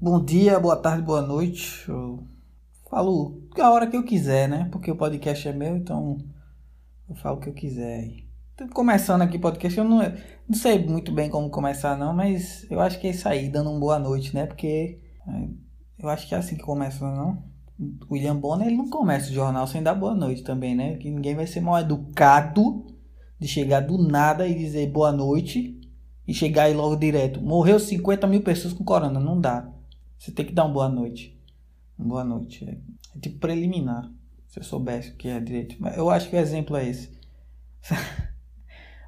Bom dia, boa tarde, boa noite. Eu falo a hora que eu quiser, né? Porque o podcast é meu, então eu falo o que eu quiser. Tô começando aqui podcast, eu não, não sei muito bem como começar não, mas eu acho que é isso aí, dando uma boa noite, né? Porque é, eu acho que é assim que começa, não? O William Bonner, ele não começa o jornal sem dar boa noite também, né? Que ninguém vai ser mal educado de chegar do nada e dizer boa noite e chegar aí logo direto. Morreu 50 mil pessoas com corona, não dá. Você tem que dar uma boa noite. Uma boa noite. É, tipo preliminar. Se eu soubesse o que é direito. Mas eu acho que o exemplo é esse.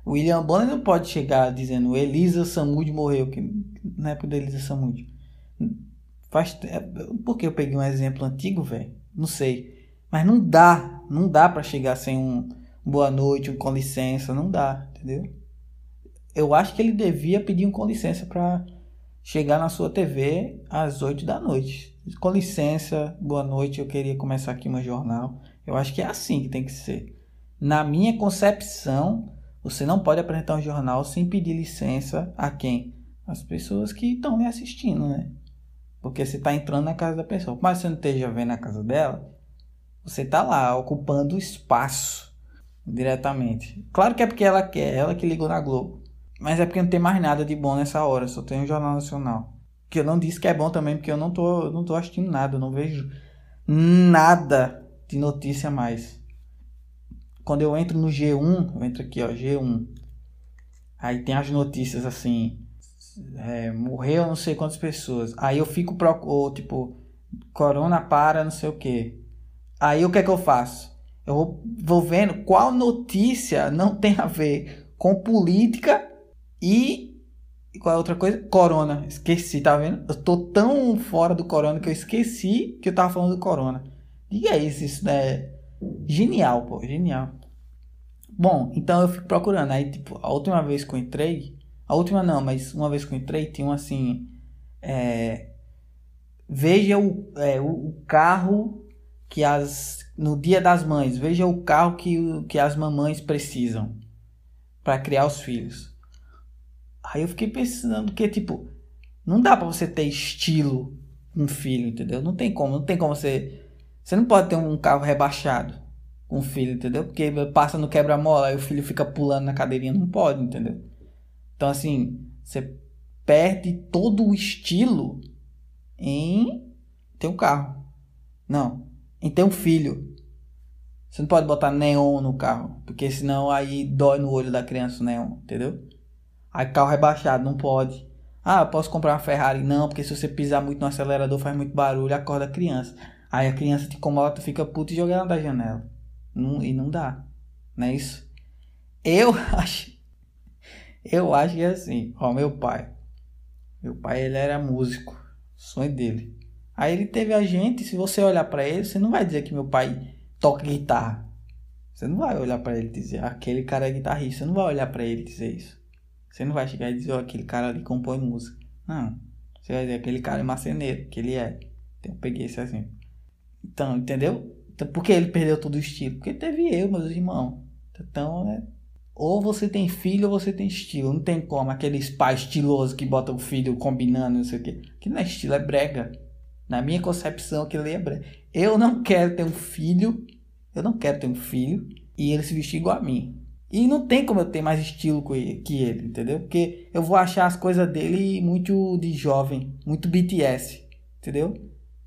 o William Bonner não pode chegar dizendo Elisa Samud morreu. Que, na época da Elisa Samud. Faz, é, por que eu peguei um exemplo antigo, velho? Não sei. Mas não dá. Não dá para chegar sem um boa noite, um com licença. Não dá, entendeu? Eu acho que ele devia pedir um com licença para chegar na sua TV às 8 da noite. Com licença, boa noite, eu queria começar aqui meu jornal. Eu acho que é assim que tem que ser. Na minha concepção, você não pode apresentar um jornal sem pedir licença a quem? As pessoas que estão me assistindo, né? Porque você está entrando na casa da pessoa. Mas você não esteja vendo a casa dela, você está lá ocupando espaço diretamente. Claro que é porque ela quer, ela que ligou na Globo. Mas é porque não tem mais nada de bom nessa hora, só tem o Jornal Nacional. Que eu não disse que é bom também, porque eu não tô, não tô assistindo nada, eu não vejo nada de notícia mais. Quando eu entro no G1, eu entro aqui, ó, G1. Aí tem as notícias assim, é, morreu não sei quantas pessoas. Aí eu fico pro, tipo, corona para não sei o que. Aí o que é que eu faço? Eu vou, vou vendo qual notícia não tem a ver com política e, qual é a outra coisa? Corona. Esqueci, tá vendo? Eu tô tão fora do corona que eu esqueci que eu tava falando do corona. Diga isso, isso é genial, pô, genial. Bom, então eu fico procurando. Aí, tipo, a última vez que eu entrei, a última não, mas uma vez que eu entrei, tinha um assim. É, veja o, é, o, carro que as. No dia das mães, veja o carro que, que as mamães precisam para criar os filhos. Aí eu fiquei pensando que, tipo, não dá para você ter estilo um filho, entendeu? Não tem como, não tem como você. Você não pode ter um carro rebaixado com um filho, entendeu? Porque passa no quebra-mola e o filho fica pulando na cadeirinha, não pode, entendeu? Então, assim, você perde todo o estilo em ter um carro. Não, em ter um filho. Você não pode botar neon no carro, porque senão aí dói no olho da criança o neon, entendeu? Aí carro rebaixado, não pode. Ah, posso comprar uma Ferrari? Não, porque se você pisar muito no acelerador faz muito barulho, acorda a criança. Aí a criança te incomoda, tu fica puto e joga ela da janela. Não, e não dá. Não é isso? Eu acho. Eu acho que é assim. Ó, meu pai. Meu pai, ele era músico. Sonho dele. Aí ele teve a gente. Se você olhar para ele, você não vai dizer que meu pai toca guitarra. Você não vai olhar para ele dizer, aquele cara é guitarrista. Você não vai olhar para ele dizer isso. Você não vai chegar e dizer, oh, aquele cara ali compõe música. Não. Você vai dizer, aquele cara é marceneiro, que ele é. Então, eu peguei esse exemplo. Então, entendeu? Então, por que ele perdeu todo o estilo? Porque teve eu, meus irmãos. Então, é... Ou você tem filho ou você tem estilo. Não tem como. Aqueles pais estilosos que botam o filho combinando, não sei o quê. Que não é estilo, é brega. Na minha concepção, aquilo ali é brega. Eu não quero ter um filho. Eu não quero ter um filho e ele se vestir igual a mim. E não tem como eu ter mais estilo que ele, entendeu? Porque eu vou achar as coisas dele muito de jovem, muito BTS, entendeu?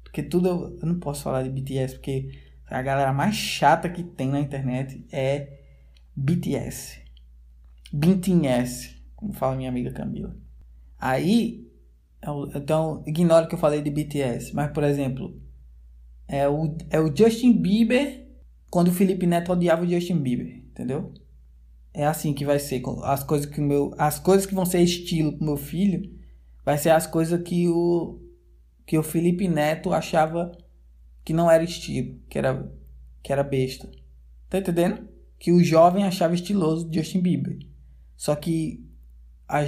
Porque tudo eu, eu não posso falar de BTS, porque a galera mais chata que tem na internet é BTS. BTS, como fala minha amiga Camila. Aí, então, ignore que eu falei de BTS, mas por exemplo, é o, é o Justin Bieber quando o Felipe Neto odiava o Justin Bieber, entendeu? É assim que vai ser. As coisas que meu, as coisas que vão ser estilo pro meu filho, vai ser as coisas que o que o Felipe Neto achava que não era estilo, que era que era besta. Tá entendendo? Que o jovem achava estiloso Justin Bieber. Só que a,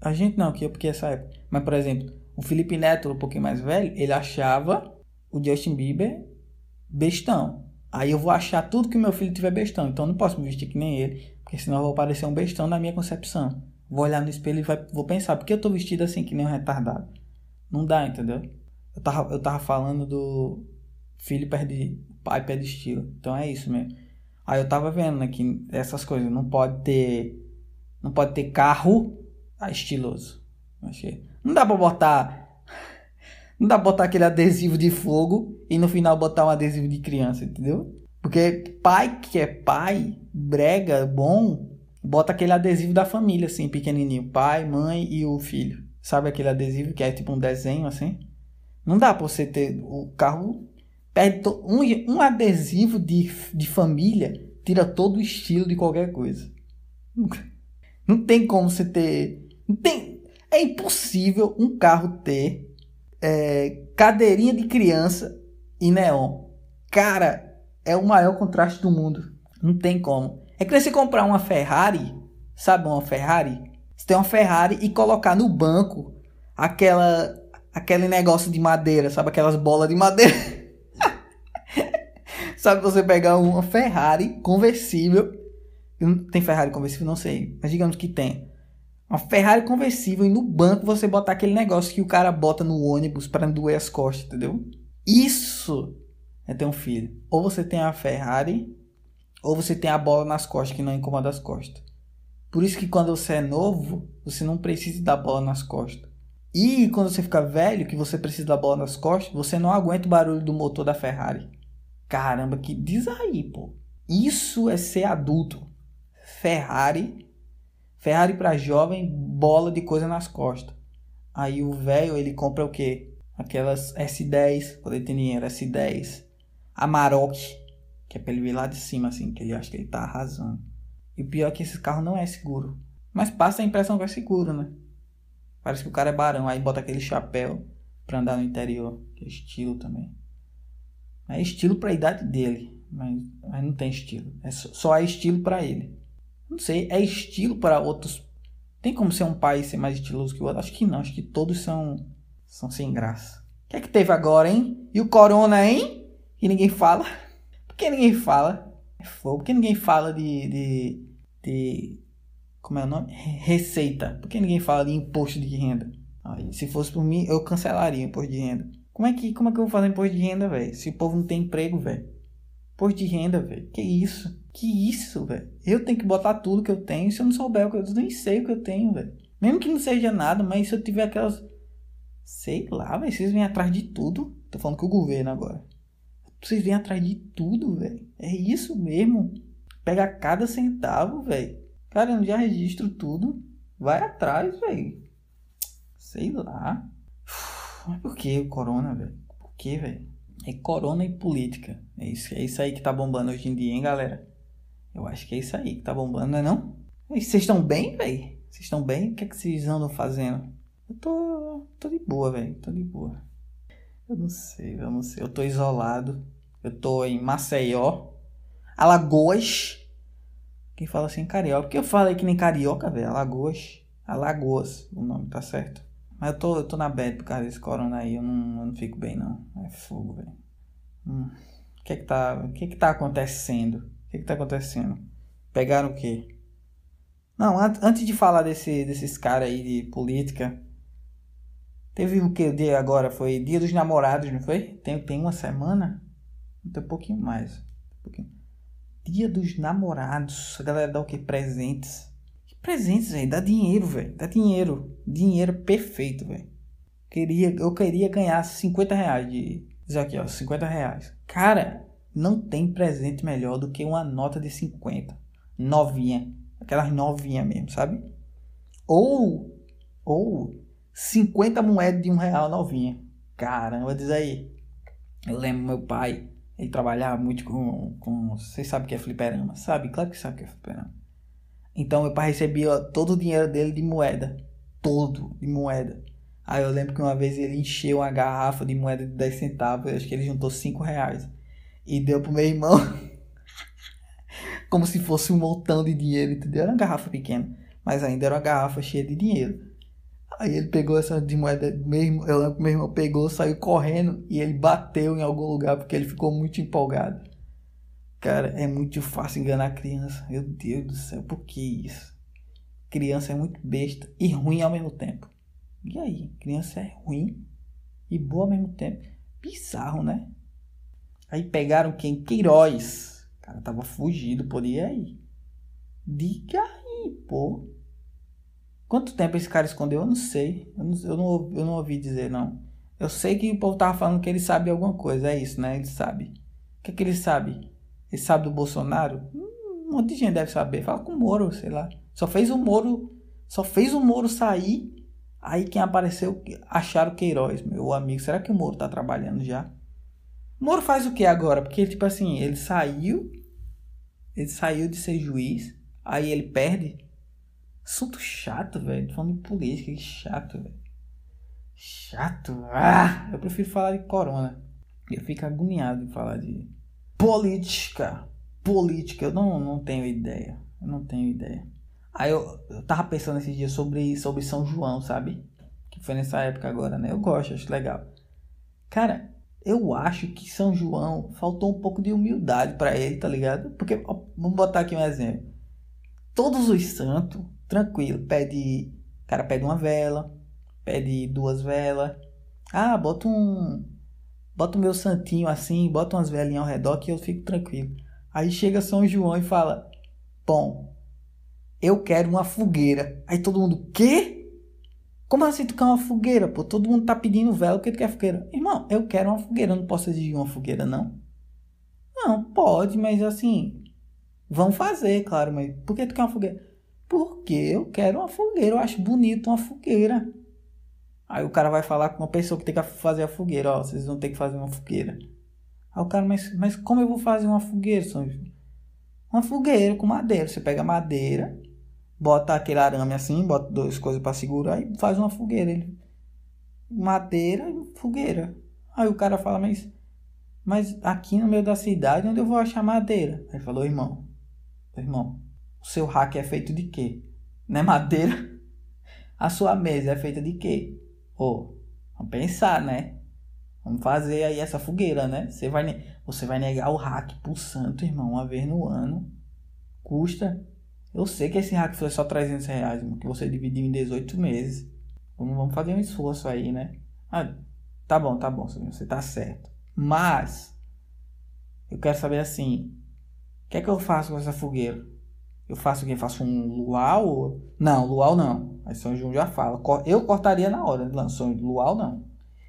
a gente não, que é porque essa época. Mas por exemplo, o Felipe Neto, um pouquinho mais velho, ele achava o Justin Bieber bestão. Aí eu vou achar tudo que meu filho tiver bestão. Então eu não posso me vestir que nem ele. Porque senão eu vou parecer um bestão na minha concepção. Vou olhar no espelho e vai, vou pensar, por que eu tô vestido assim que nem um retardado? Não dá, entendeu? Eu tava, eu tava falando do filho perde. pai perde estilo. Então é isso mesmo. Aí eu tava vendo, né, que essas coisas não pode ter. Não pode ter carro estiloso. Achei. Não dá pra botar. Não dá pra botar aquele adesivo de fogo e no final botar um adesivo de criança, entendeu? Porque pai que é pai, brega, bom, bota aquele adesivo da família, assim, pequenininho. Pai, mãe e o filho. Sabe aquele adesivo que é tipo um desenho, assim? Não dá pra você ter o carro. Perde um, um adesivo de, de família tira todo o estilo de qualquer coisa. Não tem como você ter. Não tem, é impossível um carro ter é, cadeirinha de criança e neon. Cara, é o maior contraste do mundo. Não tem como. É que você comprar uma Ferrari, sabe uma Ferrari? Você tem uma Ferrari e colocar no banco aquela aquele negócio de madeira, sabe aquelas bolas de madeira? sabe você pegar uma Ferrari conversível, tem Ferrari conversível, não sei, mas digamos que tem. Uma Ferrari conversível e no banco você botar aquele negócio que o cara bota no ônibus para doer as costas, entendeu? Isso é ter um filho. Ou você tem a Ferrari, ou você tem a bola nas costas que não incomoda as costas. Por isso que quando você é novo, você não precisa da bola nas costas. E quando você fica velho, que você precisa da bola nas costas, você não aguenta o barulho do motor da Ferrari. Caramba, que diz aí, pô. Isso é ser adulto. Ferrari, Ferrari para jovem, bola de coisa nas costas. Aí o velho, ele compra o quê? Aquelas S10, quando ele tem dinheiro, S10 Amarok, que é pra ele vir lá de cima, assim, que ele acha que ele tá arrasando. E o pior é que esse carro não é seguro. Mas passa a impressão que é seguro, né? Parece que o cara é barão, aí bota aquele chapéu pra andar no interior, que é estilo também. É estilo pra idade dele, mas, mas não tem estilo. É só, só é estilo para ele. Não sei, é estilo para outros. Tem como ser um pai ser mais estiloso que o outro? Acho que não, acho que todos são, são sem graça. O que é que teve agora, hein? E o Corona, hein? Que ninguém fala. Por que ninguém fala? É fogo. Por que ninguém fala de, de, de. Como é o nome? Receita. Por que ninguém fala de imposto de renda? Aí, se fosse por mim, eu cancelaria o imposto de renda. Como é que, como é que eu vou fazer imposto de renda, velho? Se o povo não tem emprego, velho. Imposto de renda, velho. Que isso? Que isso, velho? Eu tenho que botar tudo que eu tenho. Se eu não souber o que eu, eu nem sei o que eu tenho, velho. Mesmo que não seja nada, mas se eu tiver aquelas. Sei lá, velho. Vocês vêm atrás de tudo. Tô falando com o governo agora. Vocês vêm atrás de tudo, velho. É isso mesmo. Pega cada centavo, velho. Cara, eu já registro tudo. Vai atrás, velho. Sei lá. Mas por que o corona, velho? Por que, velho? É corona e política. É isso, é isso aí que tá bombando hoje em dia, hein, galera? Eu acho que é isso aí que tá bombando, não é não? Vocês estão bem, velho? Vocês estão bem? O que é que vocês andam fazendo? Eu tô, tô de boa, velho. Tô de boa. Eu não sei, eu não sei. Eu tô isolado. Eu tô em Maceió, Alagoas. Quem fala assim carioca? Porque eu falei que nem carioca, velho. Alagoas. Alagoas, o nome tá certo. Mas eu tô, eu tô na bad por causa desse corona aí. Eu não, eu não fico bem, não. É fogo, velho. Hum. O que é que tá, o que é que tá acontecendo? O que é que tá acontecendo? Pegaram o quê? Não, an antes de falar desse, desses caras aí de política, Teve o que o dia agora? Foi Dia dos Namorados, não foi? Tem, tem uma semana? Tem um pouquinho mais. Um pouquinho. Dia dos Namorados. A galera dá o que? Presentes. Que presentes, velho? Dá dinheiro, velho. Dá dinheiro. Dinheiro perfeito, velho. Queria, eu queria ganhar 50 reais de. Diz aqui, ó, 50 reais. Cara, não tem presente melhor do que uma nota de 50. Novinha. Aquelas novinhas mesmo, sabe? Ou. Ou 50 moedas de um real novinha. Caramba, diz aí. Eu lembro meu pai, ele trabalhava muito com. com vocês sabem que é fliperama? Sabe? Claro que sabe que é fliperama. Então meu pai recebia todo o dinheiro dele de moeda. Todo de moeda. Aí eu lembro que uma vez ele encheu uma garrafa de moeda de 10 centavos. Acho que ele juntou 5 reais. E deu pro meu irmão. como se fosse um montão de dinheiro, entendeu? Era uma garrafa pequena. Mas ainda era uma garrafa cheia de dinheiro. Aí ele pegou essa de moeda, mesmo, eu lembro que meu irmão pegou, saiu correndo e ele bateu em algum lugar porque ele ficou muito empolgado. Cara, é muito fácil enganar criança. Meu Deus do céu, por que isso? Criança é muito besta e ruim ao mesmo tempo. E aí? Criança é ruim? e boa ao mesmo tempo. Bizarro, né? Aí pegaram quem? Queiroz. O cara tava fugido, podia ir. Diga aí, pô. Quanto tempo esse cara escondeu? Eu não sei. Eu não, eu não, eu não ouvi dizer, não. Eu sei que o povo tava falando que ele sabe alguma coisa. É isso, né? Ele sabe. O que, é que ele sabe? Ele sabe do Bolsonaro? Um monte de gente deve saber. Fala com o Moro, sei lá. Só fez o Moro. Só fez o Moro sair. Aí quem apareceu acharam Queiroz, meu amigo. Será que o Moro tá trabalhando já? O Moro faz o que agora? Porque, tipo assim, ele saiu. Ele saiu de ser juiz. Aí ele perde. Assunto chato, velho. Falando de política, que chato, velho. Chato. Ah! Eu prefiro falar de corona. Eu fico agoniado em falar de política. Política. Eu não, não tenho ideia. Eu não tenho ideia. Aí eu, eu tava pensando esses dias sobre, sobre São João, sabe? Que foi nessa época agora, né? Eu gosto, acho legal. Cara, eu acho que São João faltou um pouco de humildade para ele, tá ligado? Porque, ó, vamos botar aqui um exemplo. Todos os santos, tranquilo, pede. O cara pede uma vela, pede duas velas. Ah, bota um. Bota o meu santinho assim, bota umas velinhas ao redor que eu fico tranquilo. Aí chega São João e fala: Bom, eu quero uma fogueira. Aí todo mundo, quê? Como assim tu quer uma fogueira? Pô, todo mundo tá pedindo vela, o que tu quer fogueira? Irmão, eu quero uma fogueira, eu não posso exigir uma fogueira, não. Não, pode, mas assim, vão fazer, claro, mas por que tu quer uma fogueira? Porque eu quero uma fogueira, eu acho bonito uma fogueira. Aí o cara vai falar com uma pessoa que tem que fazer a fogueira, ó, vocês vão ter que fazer uma fogueira. Aí o cara, mas, mas como eu vou fazer uma fogueira, São Uma fogueira com madeira. Você pega madeira, bota aquele arame assim, bota duas coisas para segurar e faz uma fogueira. Ele, madeira e fogueira. Aí o cara fala, mas, mas aqui no meio da cidade, onde eu vou achar madeira? Aí falou, irmão, irmão, o seu hack é feito de quê? Não é madeira? A sua mesa é feita de quê? Ô, oh, vamos pensar, né? Vamos fazer aí essa fogueira, né? Você vai, você vai negar o hack pro santo, irmão, uma vez no ano. Custa eu sei que esse hack foi só 300 reais, que você dividiu em 18 meses. Vamos, vamos fazer um esforço aí, né? Ah, tá bom, tá bom, você tá certo. Mas, eu quero saber assim, o que é que eu faço com essa fogueira? Eu faço o quê? Faço um luau? Não, luau não. Aí São João já fala. Eu cortaria na hora, lançou luau não.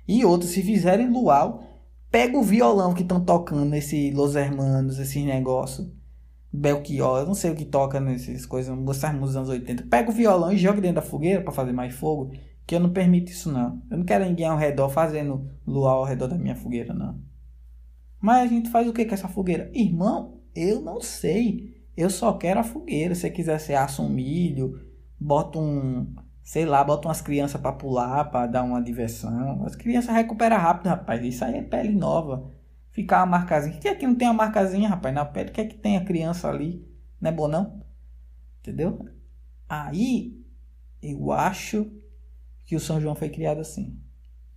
E outros, se fizerem luau, pega o violão que estão tocando esse Los Hermanos, esses negócios Belchior, eu não sei o que toca nessas coisas, essas músicas dos anos 80. Pega o violão e joga dentro da fogueira para fazer mais fogo, que eu não permito isso não. Eu não quero ninguém ao redor fazendo luau ao redor da minha fogueira, não. Mas a gente faz o que com essa fogueira? Irmão, eu não sei. Eu só quero a fogueira. Se você quiser, você assa um milho, bota um, sei lá, bota umas crianças para pular, para dar uma diversão. As crianças recuperam rápido, rapaz. Isso aí é pele nova ficar uma marcazinha. Que aqui não tem uma marcazinha, rapaz, na pele? Quer que tem a criança ali? Não é bom, não? Entendeu? Aí, eu acho que o São João foi criado assim.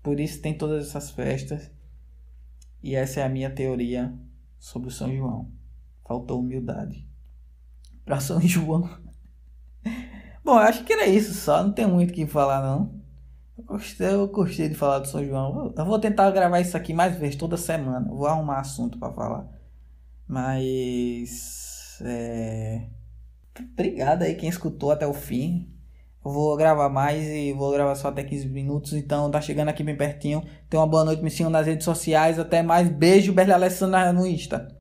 Por isso tem todas essas festas. E essa é a minha teoria sobre o São João. Faltou humildade. Para São João. Bom, acho que era isso só. Não tem muito o que falar, não. Eu gostei, eu gostei de falar do São João. Eu vou tentar gravar isso aqui mais vezes, toda semana. vou arrumar assunto para falar. Mas. É... Obrigado aí quem escutou até o fim. Eu vou gravar mais e vou gravar só até 15 minutos. Então tá chegando aqui bem pertinho. Tenha uma boa noite, me sigam nas redes sociais. Até mais. Beijo, Berli Alessandra no Insta.